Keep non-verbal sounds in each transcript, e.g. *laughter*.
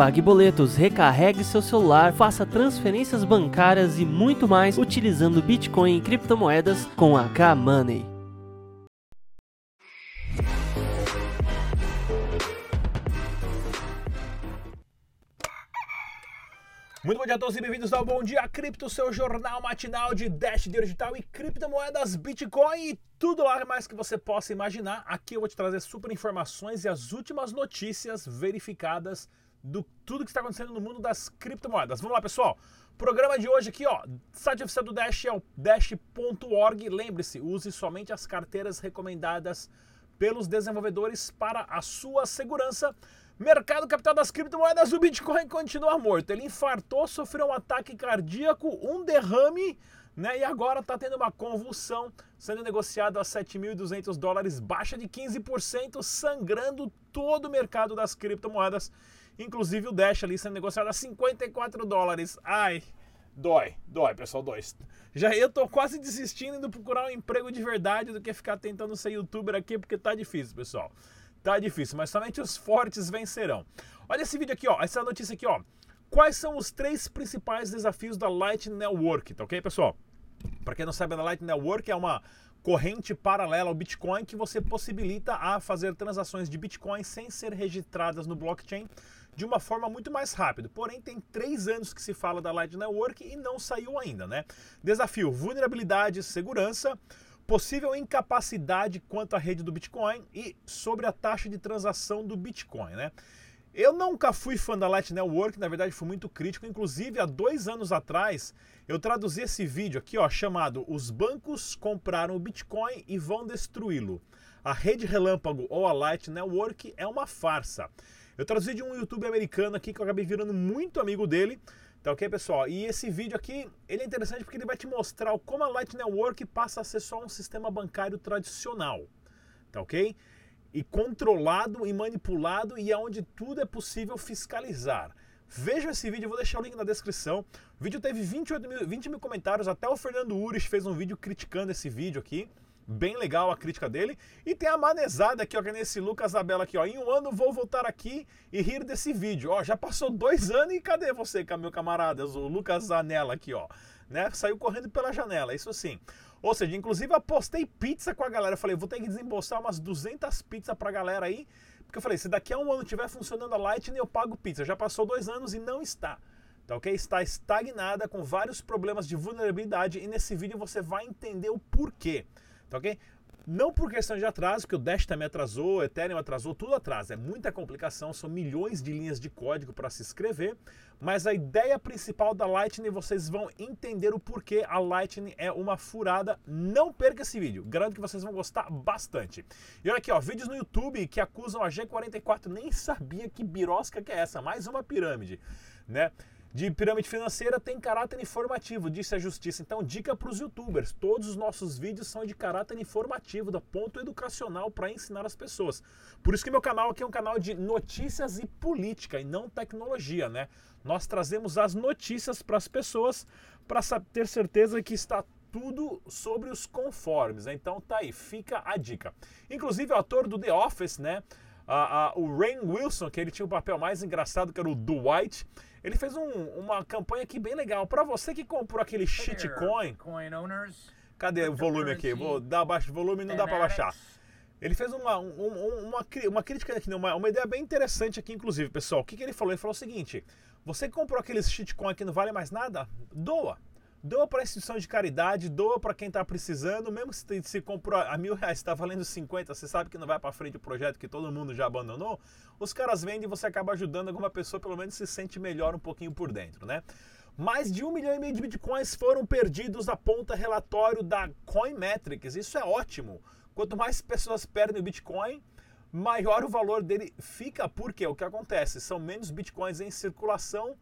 pague boletos, recarregue seu celular, faça transferências bancárias e muito mais utilizando Bitcoin e criptomoedas com a K-Money. Muito bom dia a todos e bem-vindos ao Bom Dia Cripto, seu jornal matinal de Dash Digital e criptomoedas, Bitcoin e tudo lá mais que você possa imaginar. Aqui eu vou te trazer super informações e as últimas notícias verificadas do tudo que está acontecendo no mundo das criptomoedas. Vamos lá, pessoal. Programa de hoje aqui, ó, site oficial do Dash é o dash.org. Lembre-se, use somente as carteiras recomendadas pelos desenvolvedores para a sua segurança. Mercado capital das criptomoedas, o Bitcoin continua morto. Ele infartou, sofreu um ataque cardíaco, um derrame, né? E agora está tendo uma convulsão, sendo negociado a 7.200 dólares, baixa de 15%, sangrando todo o mercado das criptomoedas. Inclusive o Dash ali sendo negociado a 54 dólares. Ai, dói, dói, pessoal, dói. Já eu tô quase desistindo de procurar um emprego de verdade do que ficar tentando ser youtuber aqui, porque tá difícil, pessoal. Tá difícil, mas somente os fortes vencerão. Olha esse vídeo aqui, ó, essa notícia aqui, ó. Quais são os três principais desafios da Lightning Network, tá ok, pessoal? Para quem não sabe, a Lightning Network é uma corrente paralela ao Bitcoin que você possibilita a fazer transações de Bitcoin sem ser registradas no blockchain de uma forma muito mais rápida. Porém, tem três anos que se fala da Lightning Network e não saiu ainda, né? Desafio: vulnerabilidade, segurança possível incapacidade quanto à rede do Bitcoin e sobre a taxa de transação do Bitcoin, né? Eu nunca fui fã da Light Network, na verdade fui muito crítico. Inclusive, há dois anos atrás, eu traduzi esse vídeo aqui, ó, chamado Os bancos compraram o Bitcoin e vão destruí-lo. A rede relâmpago ou a Light Network é uma farsa. Eu traduzi de um YouTube americano aqui que eu acabei virando muito amigo dele. Tá ok, pessoal? E esse vídeo aqui, ele é interessante porque ele vai te mostrar como a Light Network passa a ser só um sistema bancário tradicional. Tá ok? E controlado e manipulado e aonde tudo é possível fiscalizar. Veja esse vídeo, eu vou deixar o link na descrição. O vídeo teve 28 mil, 20 mil comentários, até o Fernando Ures fez um vídeo criticando esse vídeo aqui. Bem legal a crítica dele. E tem a manezada aqui, ó, que é nesse Lucas Abela aqui, ó. Em um ano vou voltar aqui e rir desse vídeo. Ó, já passou dois anos e cadê você, meu camarada? O Lucas Zanella aqui, ó. Né? Saiu correndo pela janela, isso sim. Ou seja, inclusive apostei pizza com a galera. Eu falei, vou ter que desembolsar umas 200 pizzas pra galera aí. Porque eu falei, se daqui a um ano tiver funcionando a Lightning, eu pago pizza. Já passou dois anos e não está. Tá ok? Está estagnada com vários problemas de vulnerabilidade e nesse vídeo você vai entender o porquê. Tá ok? Não por questão de atraso, que o Dash também atrasou, o Ethereum atrasou, tudo atrasa. É muita complicação, são milhões de linhas de código para se escrever. Mas a ideia principal da Lightning, vocês vão entender o porquê a Lightning é uma furada. Não perca esse vídeo, garanto que vocês vão gostar bastante. E olha aqui, ó, vídeos no YouTube que acusam a G44, nem sabia que birosca que é essa, mais uma pirâmide, né? De pirâmide financeira tem caráter informativo, disse a justiça. Então, dica para os youtubers: todos os nossos vídeos são de caráter informativo, da ponto educacional para ensinar as pessoas. Por isso que meu canal aqui é um canal de notícias e política e não tecnologia, né? Nós trazemos as notícias para as pessoas para ter certeza que está tudo sobre os conformes. Né? Então tá aí, fica a dica. Inclusive o ator do The Office, né? O Rain Wilson, que ele tinha o papel mais engraçado, que era o Dwight, ele fez um, uma campanha aqui bem legal. Para você que comprou aquele shitcoin. Cadê o volume aqui? Vou dar baixo volume, não dá para baixar. Ele fez uma, uma, uma, uma crítica aqui, uma, uma ideia bem interessante aqui, inclusive, pessoal. O que, que ele falou? Ele falou o seguinte: você que comprou aqueles shitcoin que não vale mais nada, doa. Doa para instituição de caridade, doa para quem está precisando, mesmo se se comprou a mil reais, está valendo 50, você sabe que não vai para frente o projeto que todo mundo já abandonou, os caras vendem e você acaba ajudando alguma pessoa, pelo menos se sente melhor um pouquinho por dentro, né? Mais de um milhão e meio de bitcoins foram perdidos, aponta relatório da Coinmetrics. Isso é ótimo. Quanto mais pessoas perdem o Bitcoin, maior o valor dele fica, porque o que acontece? São menos bitcoins em circulação,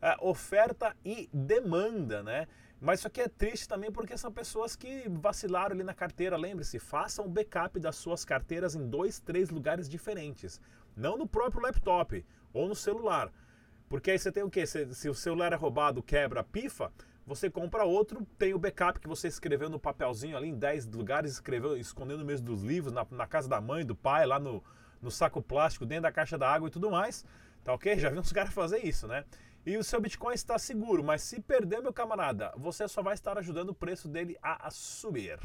é, oferta e demanda, né? Mas isso aqui é triste também porque são pessoas que vacilaram ali na carteira. Lembre-se, façam um backup das suas carteiras em dois, três lugares diferentes. Não no próprio laptop ou no celular. Porque aí você tem o quê? Se, se o celular é roubado, quebra, pifa, você compra outro, tem o backup que você escreveu no papelzinho ali em 10 lugares, escreveu, escondendo meio dos livros, na, na, casa da mãe, do pai, lá no, no saco plástico, dentro da caixa da água e tudo mais. Tá ok? Já vi uns *laughs* caras fazer isso, né? E o seu Bitcoin está seguro, mas se perder, meu camarada, você só vai estar ajudando o preço dele a subir.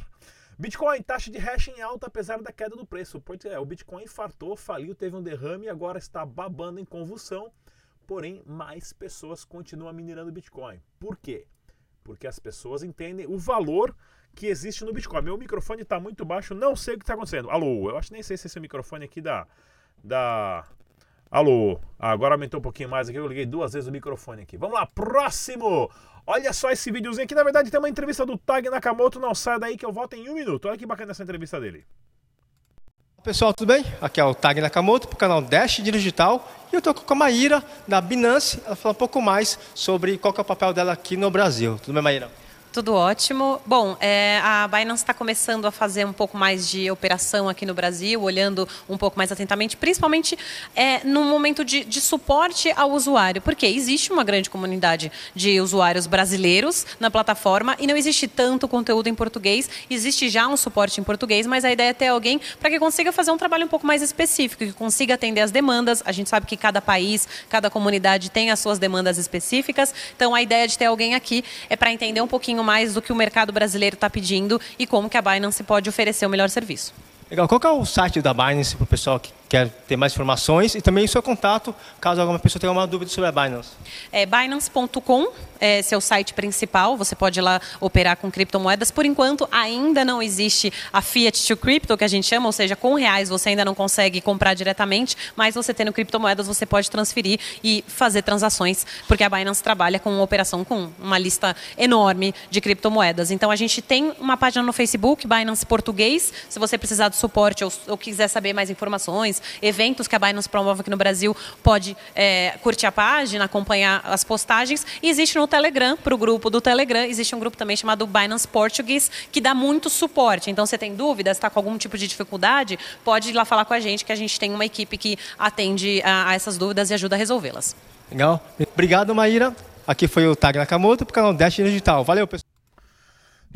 Bitcoin, taxa de hash em alta apesar da queda do preço. Pois é, o Bitcoin infartou, faliu, teve um derrame e agora está babando em convulsão. Porém, mais pessoas continuam minerando Bitcoin. Por quê? Porque as pessoas entendem o valor que existe no Bitcoin. Meu microfone está muito baixo, não sei o que está acontecendo. Alô, eu acho nem sei se esse microfone aqui da. da Alô, agora aumentou um pouquinho mais aqui, eu liguei duas vezes o microfone aqui. Vamos lá, próximo! Olha só esse videozinho aqui, na verdade tem uma entrevista do Tag Nakamoto, não sai daí que eu volto em um minuto. Olha que bacana essa entrevista dele. Pessoal, tudo bem? Aqui é o Tag Nakamoto para o canal Dash Digital e eu estou com a Maíra da Binance. Ela fala um pouco mais sobre qual é o papel dela aqui no Brasil. Tudo bem, Maíra? Tudo ótimo. Bom, é, a Binance está começando a fazer um pouco mais de operação aqui no Brasil, olhando um pouco mais atentamente, principalmente é, no momento de, de, suporte ao usuário, porque existe uma grande comunidade de usuários brasileiros na plataforma e não existe tanto conteúdo em português. Existe já um suporte em português, mas a ideia é ter alguém para que consiga fazer um trabalho um pouco mais específico, que consiga atender as demandas. A gente sabe que cada país, cada comunidade tem as suas demandas específicas, então a ideia de ter alguém aqui é para entender um pouquinho pouquinho mais do que o mercado brasileiro está pedindo e como que a Binance pode oferecer o melhor serviço. Legal. Qual é o site da Binance para o pessoal que quer ter mais informações e também o seu contato, caso alguma pessoa tenha uma dúvida sobre a Binance? É binance.com, é seu site principal, você pode ir lá operar com criptomoedas. Por enquanto, ainda não existe a Fiat to Crypto, que a gente chama, ou seja, com reais você ainda não consegue comprar diretamente, mas você tendo criptomoedas, você pode transferir e fazer transações, porque a Binance trabalha com uma operação com uma lista enorme de criptomoedas. Então, a gente tem uma página no Facebook, Binance Português, se você precisar de suporte ou, ou quiser saber mais informações, eventos que a Binance promove aqui no Brasil, pode é, curtir a página, acompanhar as postagens. E existe no Telegram, para o grupo do Telegram, existe um grupo também chamado Binance Portuguese, que dá muito suporte. Então, você tem dúvidas, está com algum tipo de dificuldade, pode ir lá falar com a gente, que a gente tem uma equipe que atende a, a essas dúvidas e ajuda a resolvê-las. Legal. Obrigado, Maíra. Aqui foi o Tag Nakamoto para o canal Dash Digital. Valeu, pessoal.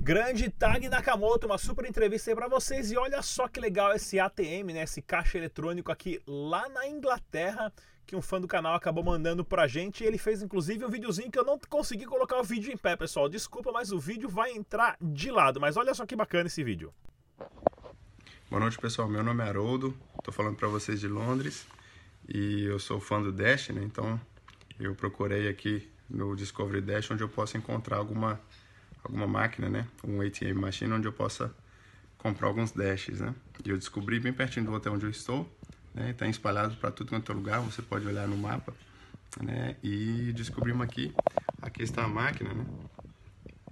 Grande Tag Nakamoto, uma super entrevista aí para vocês. E olha só que legal esse ATM, né? Esse caixa eletrônico aqui lá na Inglaterra, que um fã do canal acabou mandando pra gente. Ele fez inclusive um videozinho que eu não consegui colocar o vídeo em pé, pessoal. Desculpa, mas o vídeo vai entrar de lado. Mas olha só que bacana esse vídeo. Boa noite, pessoal. Meu nome é Haroldo, tô falando para vocês de Londres. E eu sou fã do Dash, né? Então eu procurei aqui no Discovery Dash onde eu posso encontrar alguma alguma máquina, né? Um ATM machine onde eu possa comprar alguns dashes, né? E eu descobri bem pertinho do hotel onde eu estou, né? Está espalhado para tudo quanto é lugar, você pode olhar no mapa, né? E descobrimos aqui, aqui está a máquina, né?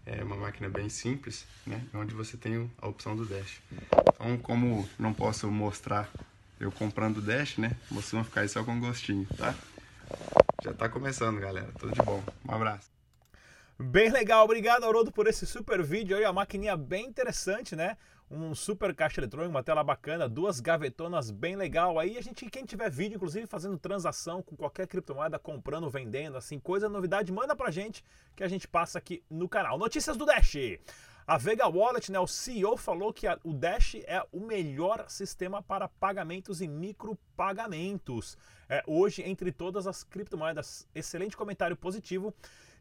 É uma máquina bem simples, né? Onde você tem a opção do dash. Então, como não posso mostrar eu comprando o dash, né? Vocês vão ficar aí só com gostinho, tá? Já está começando, galera. Tudo de bom. Um abraço. Bem legal, obrigado Haroldo por esse super vídeo aí, a maquininha bem interessante, né? Um super caixa eletrônico, uma tela bacana, duas gavetonas bem legal. Aí a gente, quem tiver vídeo, inclusive fazendo transação com qualquer criptomoeda, comprando, vendendo, assim, coisa, novidade, manda pra gente que a gente passa aqui no canal. Notícias do Dash. A Vega Wallet, né, o CEO falou que a, o Dash é o melhor sistema para pagamentos e micropagamentos. É, hoje, entre todas as criptomoedas, excelente comentário positivo.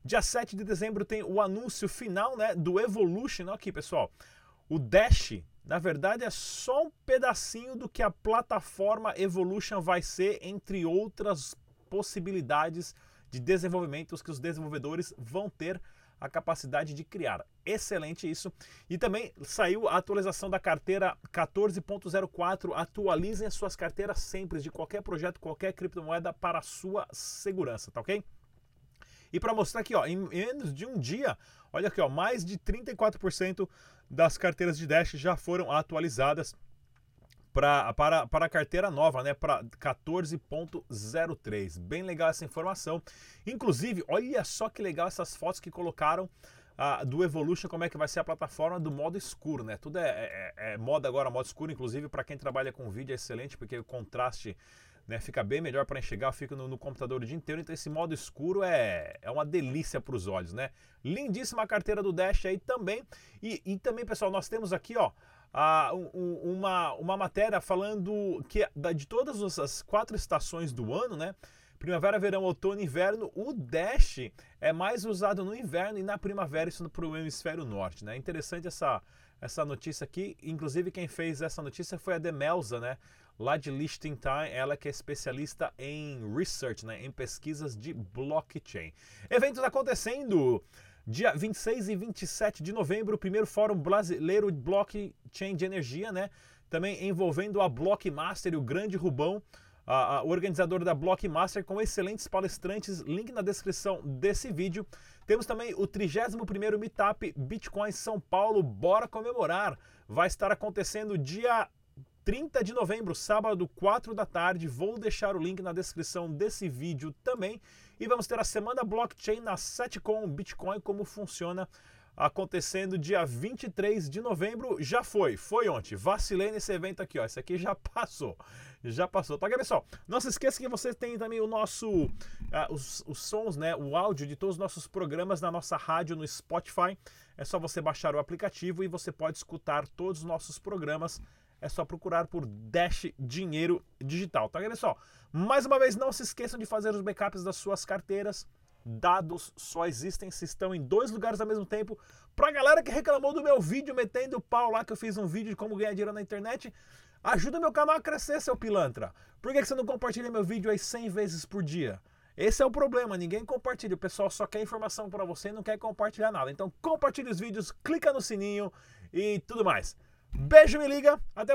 Dia 7 de dezembro tem o anúncio final né, do Evolution. Aqui, pessoal. O Dash, na verdade, é só um pedacinho do que a plataforma Evolution vai ser, entre outras possibilidades de desenvolvimentos que os desenvolvedores vão ter a capacidade de criar. Excelente isso. E também saiu a atualização da carteira 14.04. Atualizem as suas carteiras sempre de qualquer projeto, qualquer criptomoeda para a sua segurança, tá ok? E para mostrar aqui, ó, em menos de um dia, olha aqui, ó, mais de 34% das carteiras de Dash já foram atualizadas pra, para, para a carteira nova, né? Para 14.03. Bem legal essa informação. Inclusive, olha só que legal essas fotos que colocaram uh, do Evolution, como é que vai ser a plataforma do modo escuro, né? Tudo é, é, é moda agora, modo escuro, inclusive para quem trabalha com vídeo é excelente, porque o contraste né, fica bem melhor para enxergar, fica no, no, computador o dia inteiro, então esse modo escuro é, é uma delícia para os olhos, né? Lindíssima carteira do Dash aí também. E, e também, pessoal, nós temos aqui, ó, a, um, uma, uma matéria falando que de todas as quatro estações do ano, né? primavera, verão, outono, inverno. O Dash é mais usado no inverno e na primavera, isso para o hemisfério norte, né? Interessante essa, essa notícia aqui. Inclusive, quem fez essa notícia foi a Demelza, né? Lá de Liechtenstein, ela que é especialista em research, né? Em pesquisas de blockchain. Eventos acontecendo. Dia 26 e 27 de novembro, o primeiro Fórum Brasileiro de Blockchain de Energia, né? Também envolvendo a Blockmaster e o Grande Rubão, a, a, o organizador da Blockmaster, com excelentes palestrantes. Link na descrição desse vídeo. Temos também o 31º Meetup Bitcoin São Paulo. Bora comemorar! Vai estar acontecendo dia 30 de novembro, sábado, 4 da tarde. Vou deixar o link na descrição desse vídeo também. E vamos ter a semana blockchain na Setcom Bitcoin, como funciona acontecendo dia 23 de novembro. Já foi, foi ontem. Vacilei nesse evento aqui, ó. Esse aqui já *laughs* passou. Já passou. Tá, pessoal? Não se esqueça que você tem também o nosso. Uh, os, os sons, né? O áudio de todos os nossos programas na nossa rádio no Spotify. É só você baixar o aplicativo e você pode escutar todos os nossos programas é só procurar por Dash Dinheiro Digital, tá, pessoal? Mais uma vez, não se esqueçam de fazer os backups das suas carteiras. Dados só existem se estão em dois lugares ao mesmo tempo. Pra galera que reclamou do meu vídeo metendo pau lá, que eu fiz um vídeo de como ganhar dinheiro na internet, ajuda meu canal a crescer, seu pilantra. Por que você não compartilha meu vídeo aí 100 vezes por dia? Esse é o problema, ninguém compartilha. O pessoal só quer informação para você e não quer compartilhar nada. Então compartilhe os vídeos, clica no sininho e tudo mais. Beijo, me liga. Até